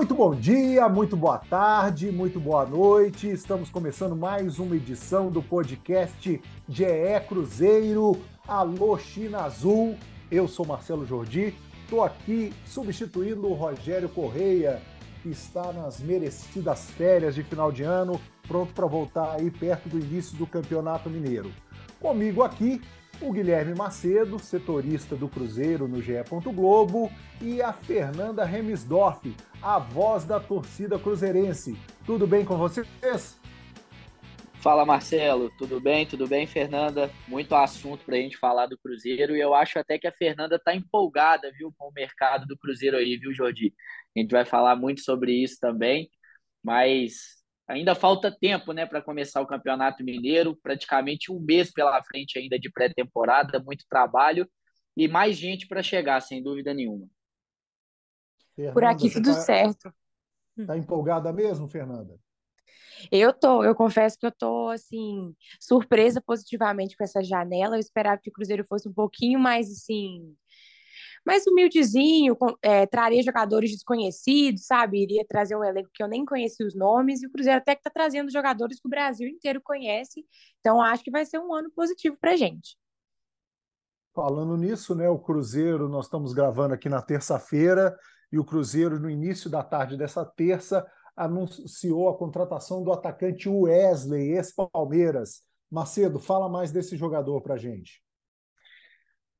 Muito bom dia, muito boa tarde, muito boa noite. Estamos começando mais uma edição do podcast GE Cruzeiro. Alô, China Azul. Eu sou Marcelo Jordi. Estou aqui substituindo o Rogério Correia, que está nas merecidas férias de final de ano, pronto para voltar aí perto do início do Campeonato Mineiro. Comigo aqui, o Guilherme Macedo, setorista do Cruzeiro no GE. Globo, e a Fernanda Remisdorf, a voz da torcida cruzeirense. Tudo bem com vocês? Fala Marcelo, tudo bem? Tudo bem, Fernanda? Muito assunto para a gente falar do Cruzeiro e eu acho até que a Fernanda está empolgada, viu, com o mercado do Cruzeiro aí, viu, Jordi? A gente vai falar muito sobre isso também, mas ainda falta tempo, né, para começar o Campeonato Mineiro, praticamente um mês pela frente ainda de pré-temporada, muito trabalho e mais gente para chegar, sem dúvida nenhuma. Fernanda, Por aqui tudo tá, certo. Tá empolgada mesmo, Fernanda? Eu tô, eu confesso que eu tô assim surpresa positivamente com essa janela. Eu esperava que o Cruzeiro fosse um pouquinho mais assim, mais humildezinho, com- é, traria jogadores desconhecidos, sabe? Iria trazer um elenco que eu nem conhecia os nomes, e o Cruzeiro até que tá trazendo jogadores que o Brasil inteiro conhece. Então acho que vai ser um ano positivo pra gente. Falando nisso, né, o Cruzeiro, nós estamos gravando aqui na terça-feira, e o Cruzeiro, no início da tarde dessa terça, anunciou a contratação do atacante Wesley, ex-Palmeiras. Macedo, fala mais desse jogador para gente.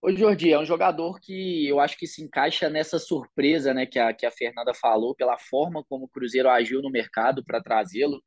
Ô, Jordi, é um jogador que eu acho que se encaixa nessa surpresa, né, que a, que a Fernanda falou, pela forma como o Cruzeiro agiu no mercado para trazê-lo.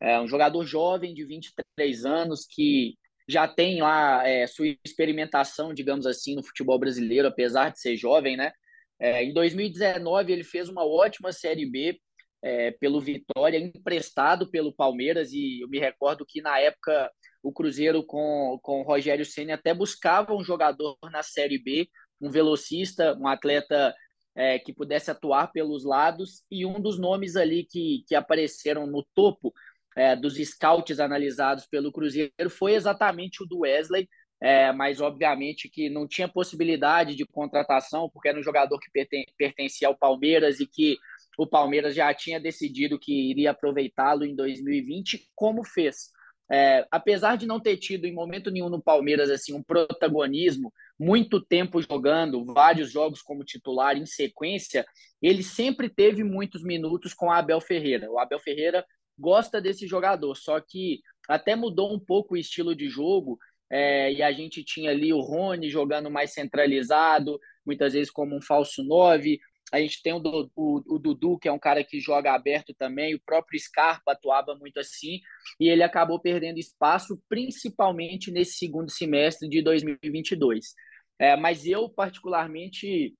É um jogador jovem de 23 anos que já tem lá é, sua experimentação, digamos assim, no futebol brasileiro, apesar de ser jovem, né? É, em 2019 ele fez uma ótima Série B é, pelo Vitória, emprestado pelo Palmeiras, e eu me recordo que na época o Cruzeiro com, com o Rogério Ceni até buscava um jogador na Série B, um velocista, um atleta é, que pudesse atuar pelos lados, e um dos nomes ali que, que apareceram no topo é, dos scouts analisados pelo Cruzeiro foi exatamente o do Wesley, é, mas obviamente que não tinha possibilidade de contratação, porque era um jogador que perten pertencia ao Palmeiras e que o Palmeiras já tinha decidido que iria aproveitá-lo em 2020, como fez. É, apesar de não ter tido em momento nenhum no Palmeiras assim um protagonismo, muito tempo jogando, vários jogos como titular em sequência, ele sempre teve muitos minutos com a Abel Ferreira. O Abel Ferreira gosta desse jogador, só que até mudou um pouco o estilo de jogo. É, e a gente tinha ali o Rony jogando mais centralizado, muitas vezes como um falso 9, a gente tem o, o, o, Dudu, que é um cara que joga aberto também, o próprio Scarpa atuava muito assim, e ele acabou perdendo espaço, principalmente nesse segundo semestre de 2022. É, mas eu, particularmente,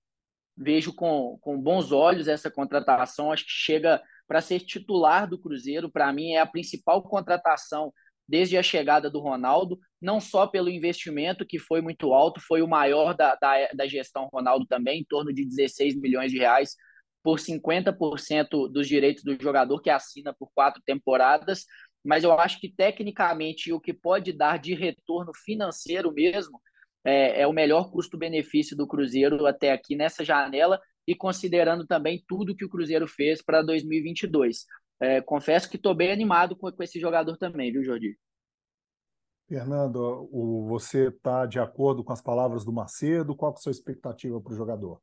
vejo com, com bons olhos essa contratação, acho que chega para ser titular do Cruzeiro, para mim é a principal contratação desde a chegada do Ronaldo, não só pelo investimento, que foi muito alto, foi o maior da, da, da gestão Ronaldo também, em torno de 16 milhões de reais, por 50% dos direitos do jogador, que assina por quatro temporadas, mas eu acho que tecnicamente o que pode dar de retorno financeiro mesmo é, é o melhor custo-benefício do Cruzeiro até aqui nessa janela, e considerando também tudo que o Cruzeiro fez para 2022. É, confesso que estou bem animado com, com, esse jogador também, viu, Jordi? Fernando, o, você está de acordo com as palavras do Macedo? Qual é a sua expectativa para o jogador?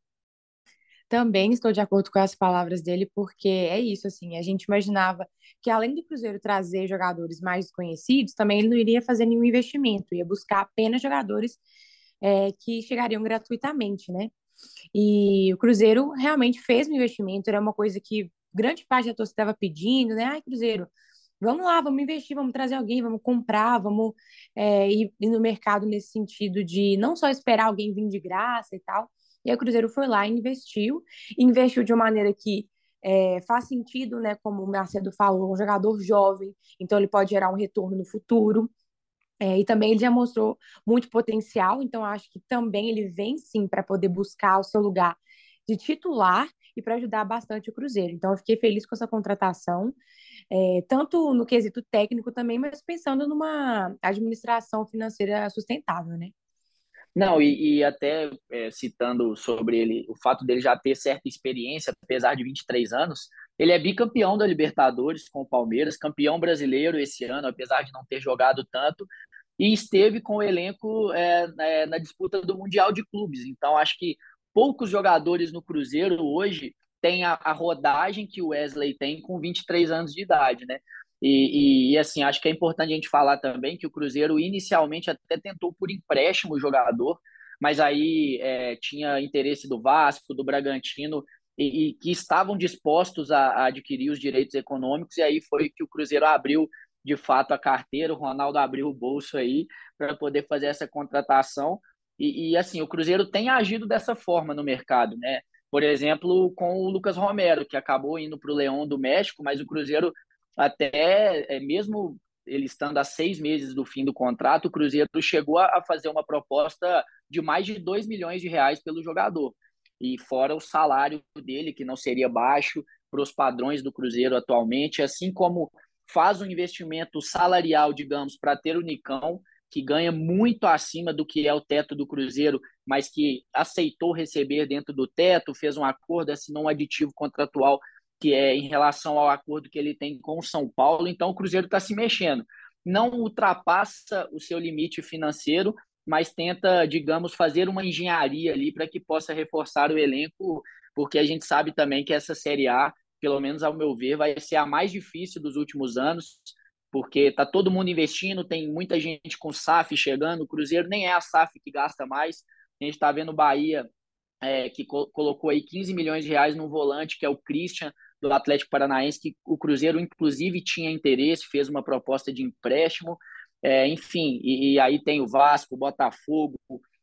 Também estou de acordo com as palavras dele, porque é isso, assim, a gente imaginava que além do Cruzeiro trazer jogadores mais desconhecidos, também ele não iria fazer nenhum investimento, ia buscar apenas jogadores é, que chegariam gratuitamente, né? E o Cruzeiro realmente fez um investimento, era uma coisa que grande parte da torcida estava pedindo, né? Ai, Cruzeiro, vamos lá, vamos investir, vamos trazer alguém, vamos comprar, vamos é, ir, ir no mercado nesse sentido de não só esperar alguém vir de graça e tal. E aí o Cruzeiro foi lá e investiu, investiu de uma maneira que é, faz sentido, né? Como o Macedo falou, um jogador jovem, então ele pode gerar um retorno no futuro. É, e também ele já mostrou muito potencial, então acho que também ele vem sim para poder buscar o seu lugar de titular e para ajudar bastante o Cruzeiro. Então eu fiquei feliz com essa contratação, é, tanto no quesito técnico também, mas pensando numa administração financeira sustentável, né? Não, e, e até é, citando sobre ele, o fato dele já ter certa experiência, apesar de 23 anos, ele é bicampeão da Libertadores com o Palmeiras, campeão brasileiro esse ano, apesar de não ter jogado tanto, e esteve com o elenco é, é, na disputa do Mundial de Clubes. Então, acho que poucos jogadores no Cruzeiro hoje têm a, a rodagem que o Wesley tem com 23 anos de idade, né? E, e, assim, acho que é importante a gente falar também que o Cruzeiro inicialmente até tentou por empréstimo o jogador, mas aí é, tinha interesse do Vasco, do Bragantino, e, e que estavam dispostos a, a, adquirir os direitos econômicos, e aí foi que o Cruzeiro abriu de fato a carteira, o Ronaldo abriu o bolso aí para poder fazer essa contratação. E, e assim, o Cruzeiro tem agido dessa forma no mercado, né? Por exemplo, com o Lucas Romero, que acabou indo para o Leão do México, mas o Cruzeiro até é, mesmo ele estando a seis meses do fim do contrato, o Cruzeiro chegou a fazer uma proposta de mais de 2 milhões de reais pelo jogador. E fora o salário dele, que não seria baixo para os padrões do Cruzeiro atualmente, assim como faz um investimento salarial, digamos, para ter o Nicão, que ganha muito acima do que é o teto do Cruzeiro, mas que aceitou receber dentro do teto, fez um acordo, assinou um aditivo contratual que é em relação ao acordo que ele tem com o São Paulo. Então, o Cruzeiro está se mexendo. Não ultrapassa o seu limite financeiro, mas tenta, digamos, fazer uma engenharia ali para que possa reforçar o elenco, porque a gente sabe também que essa Série A, pelo menos ao meu ver, vai ser a mais difícil dos últimos anos, porque está todo mundo investindo, tem muita gente com SAF chegando, o Cruzeiro nem é a SAF que gasta mais, a gente está vendo o Bahia, é, que co colocou aí 15 milhões de reais no volante, que é o Christian, do Atlético Paranaense, que o Cruzeiro, inclusive, tinha interesse, fez uma proposta de empréstimo, é, enfim, e, e, aí tem o Vasco, o Botafogo,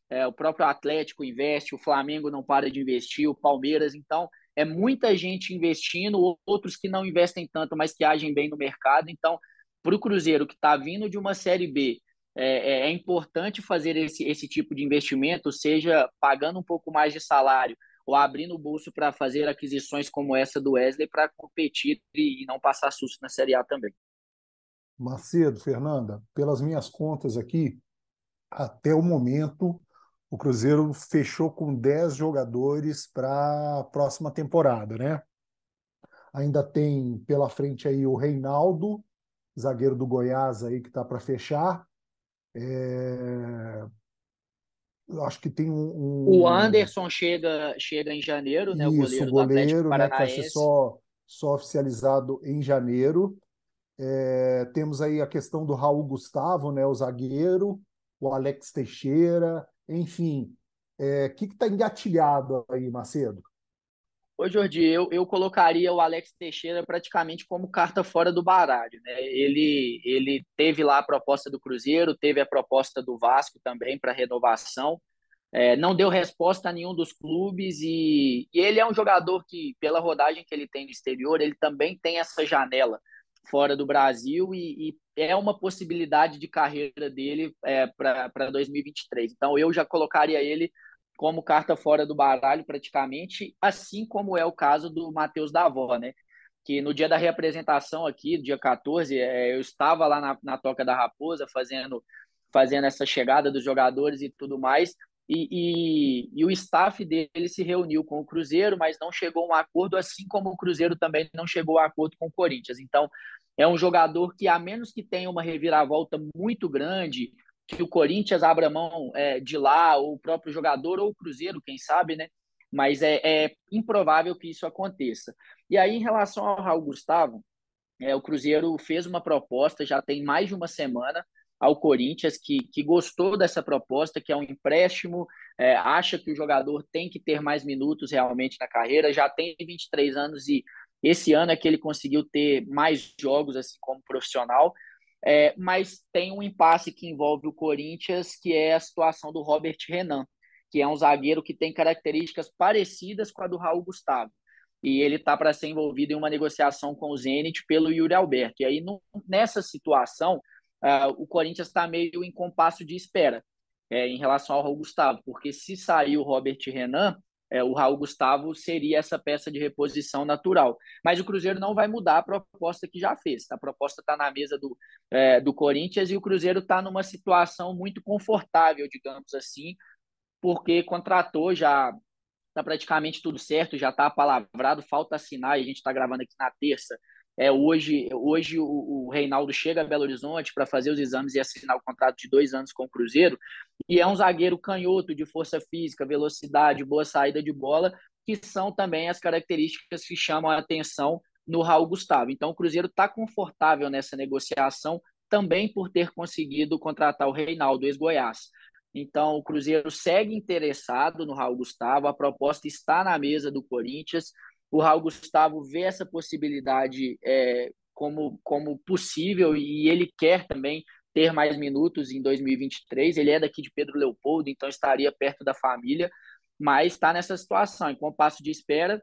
é, o próprio Atlético investe, o Flamengo não para de investir, o Palmeiras, então é muita gente investindo, outros que não investem tanto, mas que agem bem no mercado, então para o Cruzeiro que está vindo de uma Série B, é, é, é importante fazer esse, esse tipo de investimento, seja pagando um pouco mais de salário, ou abrindo o bolso para fazer aquisições como essa do Wesley para competir e não passar susto na Série A também. Macedo, Fernanda, pelas minhas contas aqui, até o momento, o Cruzeiro fechou com 10 jogadores para a próxima temporada, né? Ainda tem pela frente aí o Reinaldo, zagueiro do Goiás aí que está para fechar. É acho que tem um, um, O Anderson chega, chega em janeiro, né? Isso, o goleiro, o goleiro né, que vai ser só, só oficializado em janeiro. É, temos aí a questão do Raul Gustavo, né, o zagueiro, o Alex Teixeira, enfim. O é, que está engatilhado aí, Macedo? Ô, Jordi, eu, eu colocaria o Alex Teixeira praticamente como carta fora do baralho. Né? Ele, ele teve lá a proposta do Cruzeiro, teve a proposta do Vasco também para renovação. É, não deu resposta a nenhum dos clubes e, e, ele é um jogador que, pela rodagem que ele tem no exterior, ele também tem essa janela fora do Brasil e, e é uma possibilidade de carreira dele é, para 2023. Então, eu já colocaria ele como carta fora do baralho praticamente, assim como é o caso do Matheus Davó, né? Que no dia da reapresentação aqui, dia 14, é, eu estava lá na, na Toca da Raposa fazendo, fazendo essa chegada dos jogadores e tudo mais, e, e, e, o staff dele se reuniu com o Cruzeiro, mas não chegou a um acordo, assim como o Cruzeiro também não chegou a acordo com o Corinthians. Então, é um jogador que, a menos que tenha uma reviravolta muito grande, que o Corinthians abra mão é, de lá, ou o próprio jogador, ou o Cruzeiro, quem sabe, né? Mas é, é improvável que isso aconteça. E aí, em relação ao Raul Gustavo, é, o Cruzeiro fez uma proposta, já tem mais de uma semana, ao Corinthians, que, que gostou dessa proposta, que é um empréstimo, é, acha que o jogador tem que ter mais minutos realmente na carreira, já tem 23 anos e Esse ano é que ele conseguiu ter mais jogos assim como profissional, é, mas tem um impasse que envolve o Corinthians, que é a situação do Robert Renan, que é um zagueiro que tem características parecidas com a do Raul Gustavo. E ele está para ser envolvido em uma negociação com o Zenit pelo Yuri Alberto. E aí, no, nessa situação, uh, o Corinthians está meio em compasso de espera é, em relação ao Raul Gustavo, porque se sair o Robert Renan, é, o Raul Gustavo seria essa peça de reposição natural. Mas o Cruzeiro não vai mudar a proposta que já fez. A proposta está na mesa do, é, do Corinthians e o Cruzeiro está numa situação muito confortável, digamos assim, porque contratou já está praticamente tudo certo, já está apalavrado, falta assinar, e a gente está gravando aqui na terça. É, hoje hoje o, o Reinaldo chega a Belo Horizonte para fazer os exames e assinar o contrato de dois anos com o Cruzeiro, e é um zagueiro canhoto de força física, velocidade, boa saída de bola, que são também as características que chamam a atenção no Raul Gustavo. Então o Cruzeiro está confortável nessa negociação, também por ter conseguido contratar o Reinaldo, ex-Goiás. Então, o Cruzeiro segue interessado no Raul Gustavo, a proposta está na mesa do Corinthians. O Raul Gustavo vê essa possibilidade é, como, como possível e ele quer também ter mais minutos em 2023. Ele é daqui de Pedro Leopoldo, então estaria perto da família, mas está nessa situação, em compasso de espera.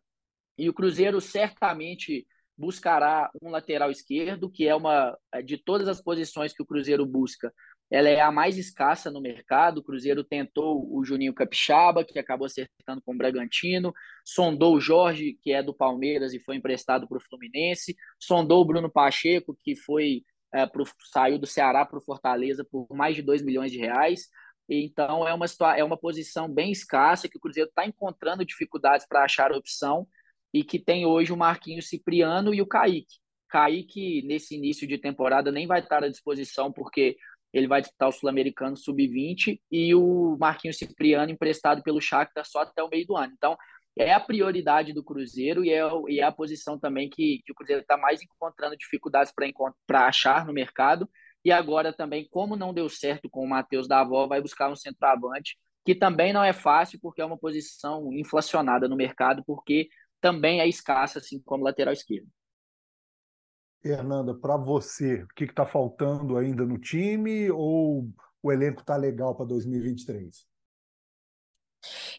E o Cruzeiro certamente buscará um lateral esquerdo, que é uma de todas as posições que o Cruzeiro busca, ela é a mais escassa no mercado. O Cruzeiro tentou o Juninho Capixaba, que acabou acertando com o Bragantino, sondou o Jorge, que é do Palmeiras e foi emprestado para o Fluminense, sondou o Bruno Pacheco, que foi é, pro, saiu do Ceará para o Fortaleza por mais de 2 milhões de reais. Então é uma, é uma posição bem escassa que o Cruzeiro está encontrando dificuldades para achar opção e que tem hoje o Marquinhos Cipriano e o Kaique. Kaique, nesse início de temporada, nem vai estar à disposição porque ele vai disputar o Sul-Americano Sub-20 e o Marquinhos Cipriano emprestado pelo Shakhtar só até o meio do ano. Então, é a prioridade do Cruzeiro e é, e é a posição também que, que o Cruzeiro está mais encontrando dificuldades para achar no mercado. E agora também, como não deu certo com o Matheus da Avó, vai buscar um centroavante, que também não é fácil, porque é uma posição inflacionada no mercado, porque também é escassa, assim como lateral esquerdo. Fernanda, para você, o que está faltando ainda no time ou o elenco está legal para 2023?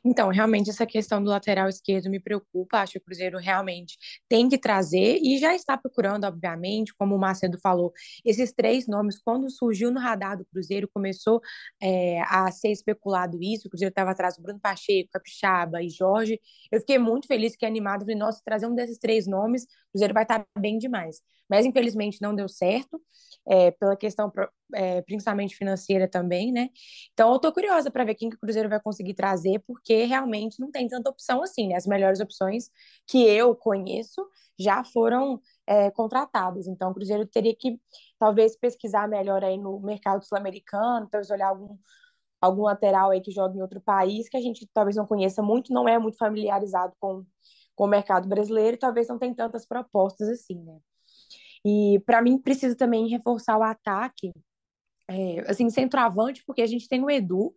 Então, realmente, essa questão do lateral esquerdo me preocupa. Acho que o Cruzeiro realmente tem que trazer e já está procurando, obviamente, como o Macedo falou, esses três nomes. Quando surgiu no radar do Cruzeiro, começou é, a ser especulado isso. O Cruzeiro estava atrás do Bruno Pacheco, Capixaba e Jorge. Eu fiquei muito feliz, que animado. Falei, nossa, trazer um desses três nomes, o Cruzeiro vai estar bem demais. Mas, infelizmente, não deu certo é, pela questão é, principalmente financeira também, né? Então eu tô curiosa para ver quem que o Cruzeiro vai conseguir trazer, porque realmente não tem tanta opção assim, né? As melhores opções que eu conheço já foram é, contratadas. Então o Cruzeiro teria que talvez pesquisar melhor aí no mercado sul-americano, talvez olhar algum algum lateral aí que joga em outro país que a gente talvez não conheça muito, não é muito familiarizado com, com o mercado brasileiro, e talvez não tem tantas propostas assim, né? E para mim precisa também reforçar o ataque, é, assim, centroavante, porque a gente tem o Edu,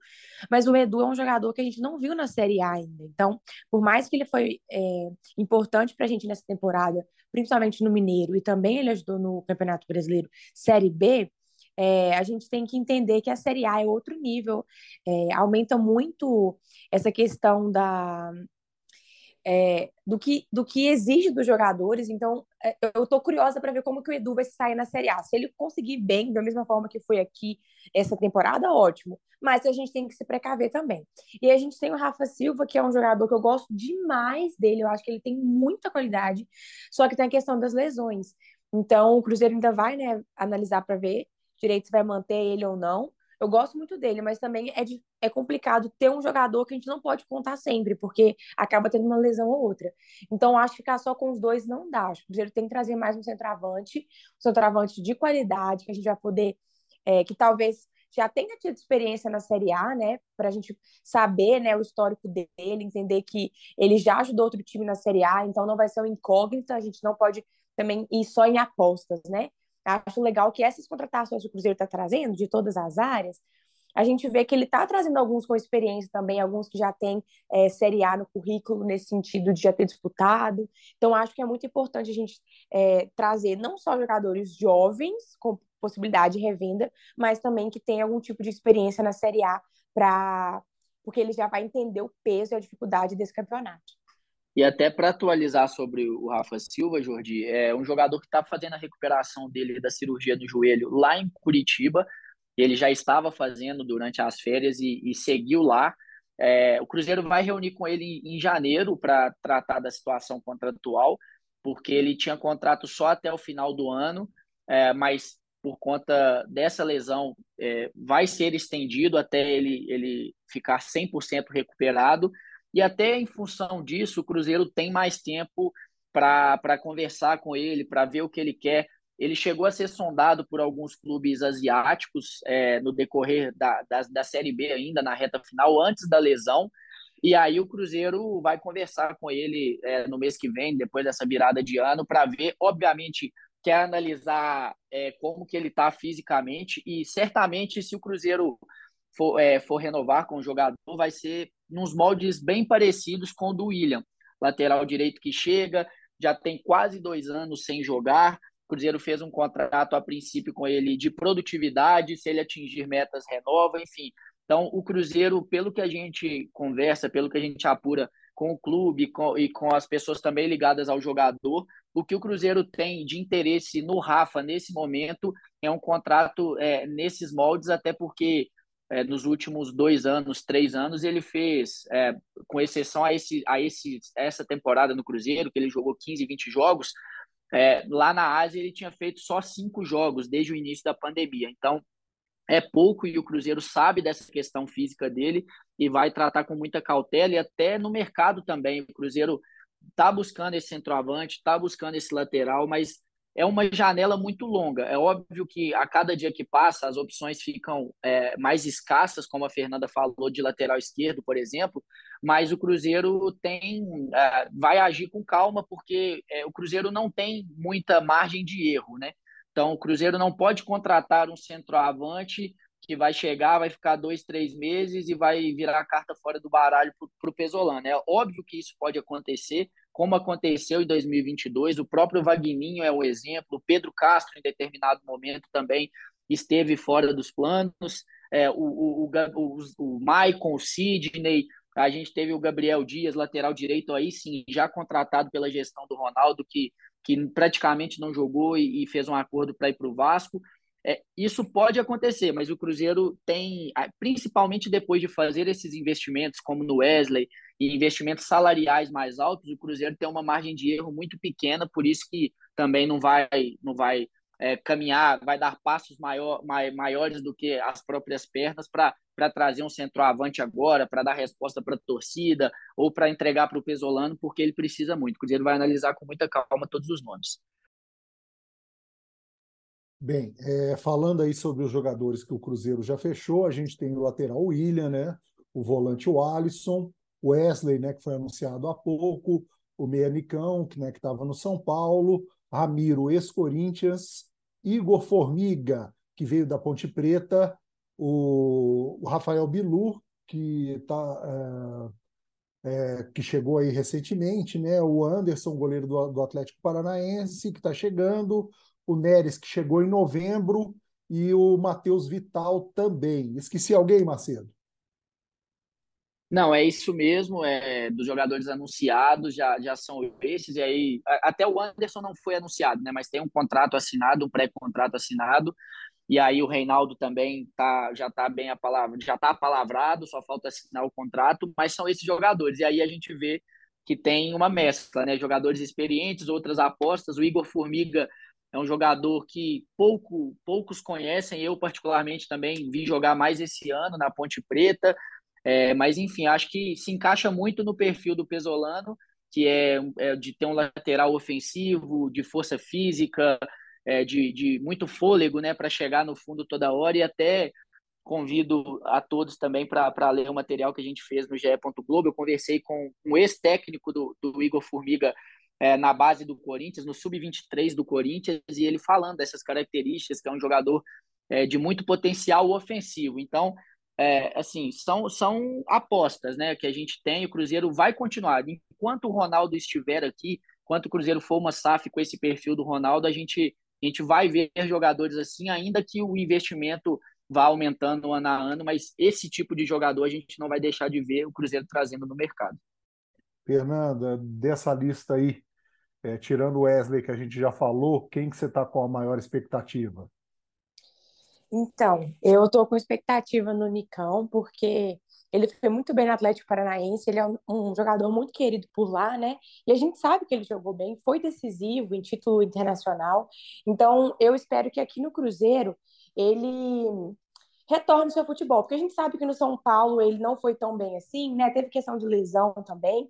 mas o Edu é um jogador que a gente não viu na Série A ainda. Então, por mais que ele foi é, importante para a gente nessa temporada, principalmente no Mineiro, e também ele ajudou no Campeonato Brasileiro Série B, é, a gente tem que entender que a Série A é outro nível, é, aumenta muito essa questão da, é, do, que, do que exige dos jogadores. Então, eu estou curiosa para ver como que o Edu vai sair na Série A. Se ele conseguir bem, da mesma forma que foi aqui essa temporada, ótimo. Mas a gente tem que se precaver também. E a gente tem o Rafa Silva, que é um jogador que eu gosto demais dele. Eu acho que ele tem muita qualidade, só que tem a questão das lesões. Então, o Cruzeiro ainda vai né, analisar para ver direito se vai manter ele ou não. Eu gosto muito dele, mas também é, de, é complicado ter um jogador que a gente não pode contar sempre, porque acaba tendo uma lesão ou outra. Então, acho que ficar só com os dois não dá. Acho que o Cruzeiro tem que trazer mais um centroavante, um centroavante de qualidade, que a gente vai poder, é, que talvez já tenha tido experiência na Série A, né? Para a gente saber né, o histórico dele, entender que ele já ajudou outro time na Série A, então não vai ser um incógnito, a gente não pode também ir só em apostas, né? Acho legal que essas contratações que o Cruzeiro está trazendo, de todas as áreas, a gente vê que ele está trazendo alguns com experiência também, alguns que já têm é, Série A no currículo, nesse sentido de já ter disputado. Então, acho que é muito importante a gente é, trazer não só jogadores jovens, com possibilidade de revenda, mas também que tenham algum tipo de experiência na Série A, pra... porque ele já vai entender o peso e a dificuldade desse campeonato. E até para atualizar sobre o Rafa Silva, Jordi, é um jogador que está fazendo a recuperação dele da cirurgia do joelho lá em Curitiba. Ele já estava fazendo durante as férias e, e seguiu lá. É, o Cruzeiro vai reunir com ele em janeiro para tratar da situação contratual, porque ele tinha contrato só até o final do ano, é, mas por conta dessa lesão é, vai ser estendido até ele, ele ficar 100% recuperado e até em função disso, o Cruzeiro tem mais tempo para conversar com ele, para ver o que ele quer. Ele chegou a ser sondado por alguns clubes asiáticos é, no decorrer da, da, da Série B, ainda na reta final, antes da lesão. E aí o Cruzeiro vai conversar com ele é, no mês que vem, depois dessa virada de ano, para ver, obviamente, quer analisar é, como que ele está fisicamente e certamente se o Cruzeiro for, é, for renovar com o jogador, vai ser nos moldes bem parecidos com o do William. Lateral direito que chega, já tem quase dois anos sem jogar. O Cruzeiro fez um contrato a princípio com ele de produtividade, se ele atingir metas, renova, enfim. Então, o Cruzeiro, pelo que a gente conversa, pelo que a gente apura com o clube com, e com as pessoas também ligadas ao jogador, o que o Cruzeiro tem de interesse no Rafa nesse momento é um contrato é, nesses moldes, até porque é, nos últimos dois anos, três anos, ele fez, é, com exceção a, esse, a esse, essa temporada no Cruzeiro, que ele jogou 15, 20 jogos, é, lá na Ásia ele tinha feito só cinco jogos desde o início da pandemia. Então, é pouco e o Cruzeiro sabe dessa questão física dele e vai tratar com muita cautela e até no mercado também. O Cruzeiro está buscando esse centroavante, está buscando esse lateral, mas é uma janela muito longa. É óbvio que a cada dia que passa as opções ficam é, mais escassas, como a Fernanda falou de lateral esquerdo, por exemplo, mas o Cruzeiro tem é, vai agir com calma porque é, o Cruzeiro não tem muita margem de erro, né? Então o Cruzeiro não pode contratar um centroavante que vai chegar, vai ficar dois, três meses e vai virar a carta fora do baralho para o Pesolano. É óbvio que isso pode acontecer, como aconteceu em 2022. O próprio Vagninho é um exemplo, o Pedro Castro, em determinado momento, também esteve fora dos planos. É, o, o, o, o Maicon, o Sidney, a gente teve o Gabriel Dias, lateral direito, aí sim, já contratado pela gestão do Ronaldo, que, que praticamente não jogou e, e fez um acordo para ir para o Vasco. É, isso pode acontecer, mas o Cruzeiro tem, principalmente depois de fazer esses investimentos, como no Wesley, e investimentos salariais mais altos, o Cruzeiro tem uma margem de erro muito pequena, por isso que também não vai, não vai é, caminhar, vai dar passos maior, maiores do que as próprias pernas para trazer um centroavante agora, para dar resposta para a torcida ou para entregar para o Pesolano, porque ele precisa muito. O Cruzeiro vai analisar com muita calma todos os nomes. Bem, é, falando aí sobre os jogadores que o Cruzeiro já fechou, a gente tem o lateral William, né? O volante o Alisson, Wesley, né, que foi anunciado há pouco, o Meia Nicão, que né, estava no São Paulo, Ramiro, ex-Corinthians, Igor Formiga, que veio da Ponte Preta, o, o Rafael Bilu, que tá, é, é, que chegou aí recentemente, né? O Anderson, goleiro do, do Atlético Paranaense, que está chegando, o Neres, que chegou em novembro, e o Matheus Vital também. Esqueci alguém, Macedo? Não, é isso mesmo, é, dos jogadores anunciados já, já são esses, e aí até o Anderson não foi anunciado, né? Mas tem um contrato assinado, um pré-contrato assinado, e aí o Reinaldo também tá, já está bem a palavra, já está apalavrado, só falta assinar o contrato, mas são esses jogadores. E aí a gente vê que tem uma mescla, né? Jogadores experientes, outras apostas. O Igor Formiga é um jogador que pouco, poucos conhecem, eu particularmente também vi jogar mais esse ano na Ponte Preta, é, mas enfim, acho que se encaixa muito no perfil do Pesolano, que é, é de ter um lateral ofensivo, de força física, é, de, de muito fôlego né, para chegar no fundo toda hora e até convido a todos também para ler o material que a gente fez no GE. Globo. Eu conversei com um ex-técnico do, do Igor Formiga é, na base do Corinthians, no sub-23 do Corinthians, e ele falando dessas características, que é um jogador é, de muito potencial ofensivo. Então, é, assim, são, são apostas, né, que a gente tem, o Cruzeiro vai continuar. Enquanto o Ronaldo estiver aqui, enquanto o Cruzeiro for uma SAF com esse perfil do Ronaldo, a gente, a gente vai ver jogadores assim, ainda que o investimento vá aumentando ano a ano, mas esse tipo de jogador a gente não vai deixar de ver o Cruzeiro trazendo no mercado. Fernanda, dessa lista aí, é, tirando o Wesley que a gente já falou, quem que você está com a maior expectativa? Então, eu estou com expectativa no Nicão, porque ele foi muito bem no Atlético Paranaense, ele é um, jogador muito querido por lá, né? E a gente sabe que ele jogou bem, foi decisivo em título internacional. Então, eu espero que aqui no Cruzeiro ele retorne ao seu futebol, porque a gente sabe que no São Paulo ele não foi tão bem assim, né? Teve questão de lesão também.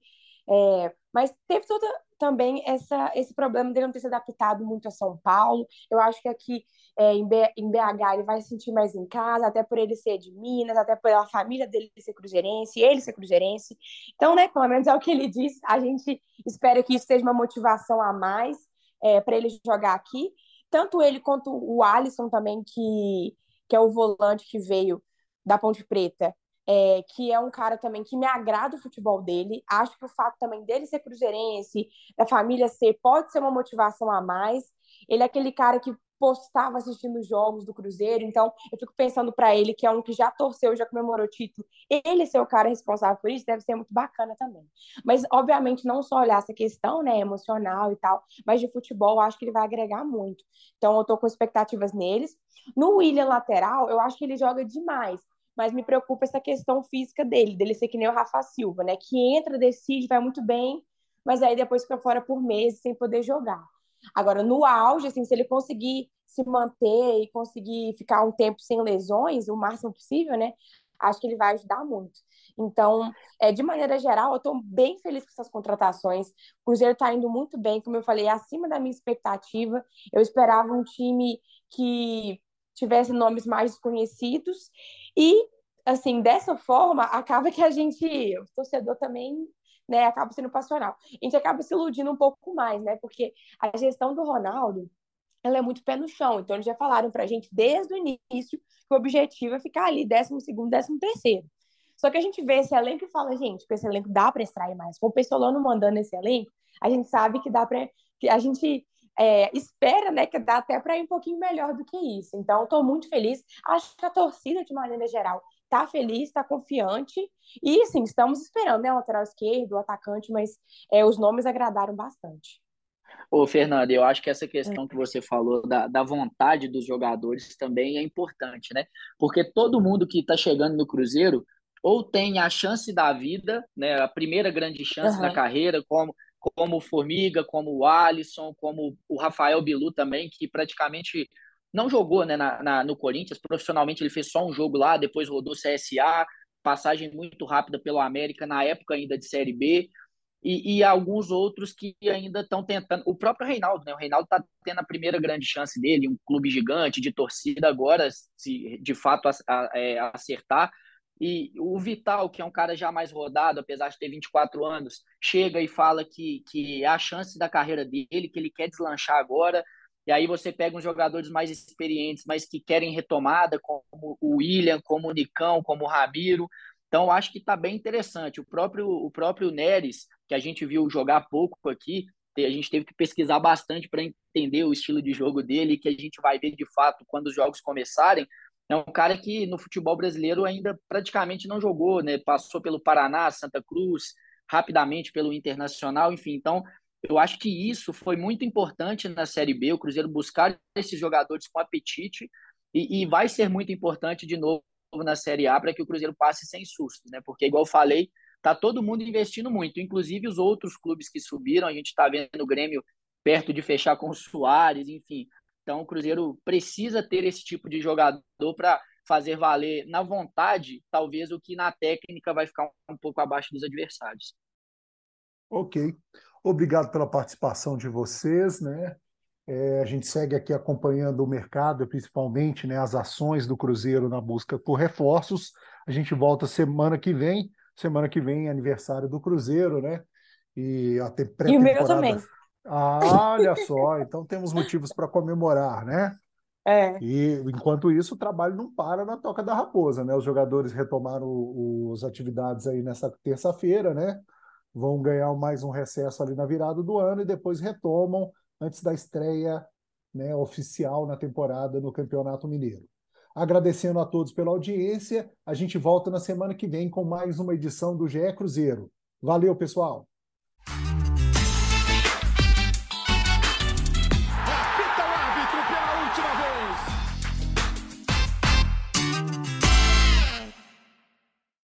É, mas teve toda também essa, esse problema dele não ter se adaptado muito a São Paulo. Eu acho que aqui é, em, B, em BH ele vai se sentir mais em casa, até por ele ser de Minas, até pela família dele ser cruzeirense, ele ser cruzeirense. Então, né, pelo menos é o que ele diz. A gente espera que isso seja uma motivação a mais é, para ele jogar aqui. Tanto ele quanto o Alisson também, que, que é o volante que veio da Ponte Preta, é, que é um cara também que me agrada o futebol dele. Acho que o fato também dele ser cruzeirense, da família ser, pode ser uma motivação a mais. Ele é aquele cara que postava assistindo os jogos do Cruzeiro, então eu fico pensando para ele, que é um que já torceu, já comemorou título, ele ser o cara responsável por isso deve ser muito bacana também. Mas, obviamente, não só olhar essa questão, né, emocional e tal, mas de futebol, acho que ele vai agregar muito. Então, eu tô com expectativas neles. No William lateral, eu acho que ele joga demais, mas me preocupa essa questão física dele, dele ser que nem o Rafa Silva, né? Que entra, decide, vai muito bem, mas aí depois fica fora por meses sem poder jogar. Agora, no auge, assim, se ele conseguir se manter e conseguir ficar um tempo sem lesões, o máximo possível, né? Acho que ele vai ajudar muito. Então, é, de maneira geral, eu estou bem feliz com essas contratações. O Cruzeiro está indo muito bem, como eu falei, acima da minha expectativa. Eu esperava um time que tivesse nomes mais desconhecidos e assim dessa forma acaba que a gente o torcedor também né acaba sendo passional. A gente acaba se iludindo um pouco mais né porque a gestão do Ronaldo ela é muito pé no chão. Então eles já falaram para a gente desde o início que o objetivo é ficar ali décimo segundo décimo terceiro. Só que a gente vê esse elenco e fala gente com esse elenco dá para extrair mais. Com o Pessolano mandando esse elenco a gente sabe que dá para que a gente é, espera né, que dá até para ir um pouquinho melhor do que isso. Então, estou muito feliz. Acho que a torcida, de maneira geral, está feliz, está confiante. E, sim, estamos esperando né, o lateral esquerdo, o atacante, mas é, os nomes agradaram bastante. Ô, Fernando, eu acho que essa questão que você falou da, da vontade dos jogadores também é importante, né? Porque todo mundo que está chegando no Cruzeiro ou tem a chance da vida, né? A primeira grande chance uhum. na carreira, como como o Formiga, como o Alisson, como o Rafael Bilu também, que praticamente não jogou né, na, na, no Corinthians, profissionalmente ele fez só um jogo lá, depois rodou CSA, passagem muito rápida pelo América, na época ainda de Série B, e, e alguns outros que ainda estão tentando. O próprio Reinaldo, né? O Reinaldo está tendo a primeira grande chance dele, um clube gigante de torcida agora, se de fato a, a, é, acertar, e o Vital, que é um cara já mais rodado, apesar de ter 24 anos, chega e fala que, que é a chance da carreira dele, que ele quer deslanchar agora. E aí você pega uns jogadores mais experientes, mas que querem retomada, como o William, como o Nicão, como o Ramiro. Então, acho que está bem interessante. O próprio, o próprio Neres, que a gente viu jogar pouco aqui, a gente teve que pesquisar bastante para entender o estilo de jogo dele, que a gente vai ver de fato quando os jogos começarem, é um cara que no futebol brasileiro ainda praticamente não jogou, né? Passou pelo Paraná, Santa Cruz, rapidamente pelo Internacional, enfim. Então, eu acho que isso foi muito importante na Série B, o Cruzeiro buscar esses jogadores com apetite e, e vai ser muito importante de novo na Série A para que o Cruzeiro passe sem susto, né? Porque, igual eu falei, tá todo mundo investindo muito, inclusive os outros clubes que subiram, a gente está vendo o Grêmio perto de fechar com o Soares, enfim. Então, o Cruzeiro precisa ter esse tipo de jogador para fazer valer na vontade, talvez o que na técnica vai ficar um pouco abaixo dos adversários. Ok. Obrigado pela participação de vocês, né? É, a gente segue aqui acompanhando o mercado, principalmente né, as ações do Cruzeiro na busca por reforços. A gente volta semana que vem. Semana que vem é aniversário do Cruzeiro, né? E até pré-temporada. E o meu também. Ah, olha só, então temos motivos para comemorar, né? É. E enquanto isso, o trabalho não para na Toca da Raposa, né? Os jogadores retomaram as atividades aí nessa terça-feira, né? Vão ganhar mais um recesso ali na virada do ano e depois retomam antes da estreia né, oficial na temporada no Campeonato Mineiro. Agradecendo a todos pela audiência, a gente volta na semana que vem com mais uma edição do GE Cruzeiro. Valeu, pessoal!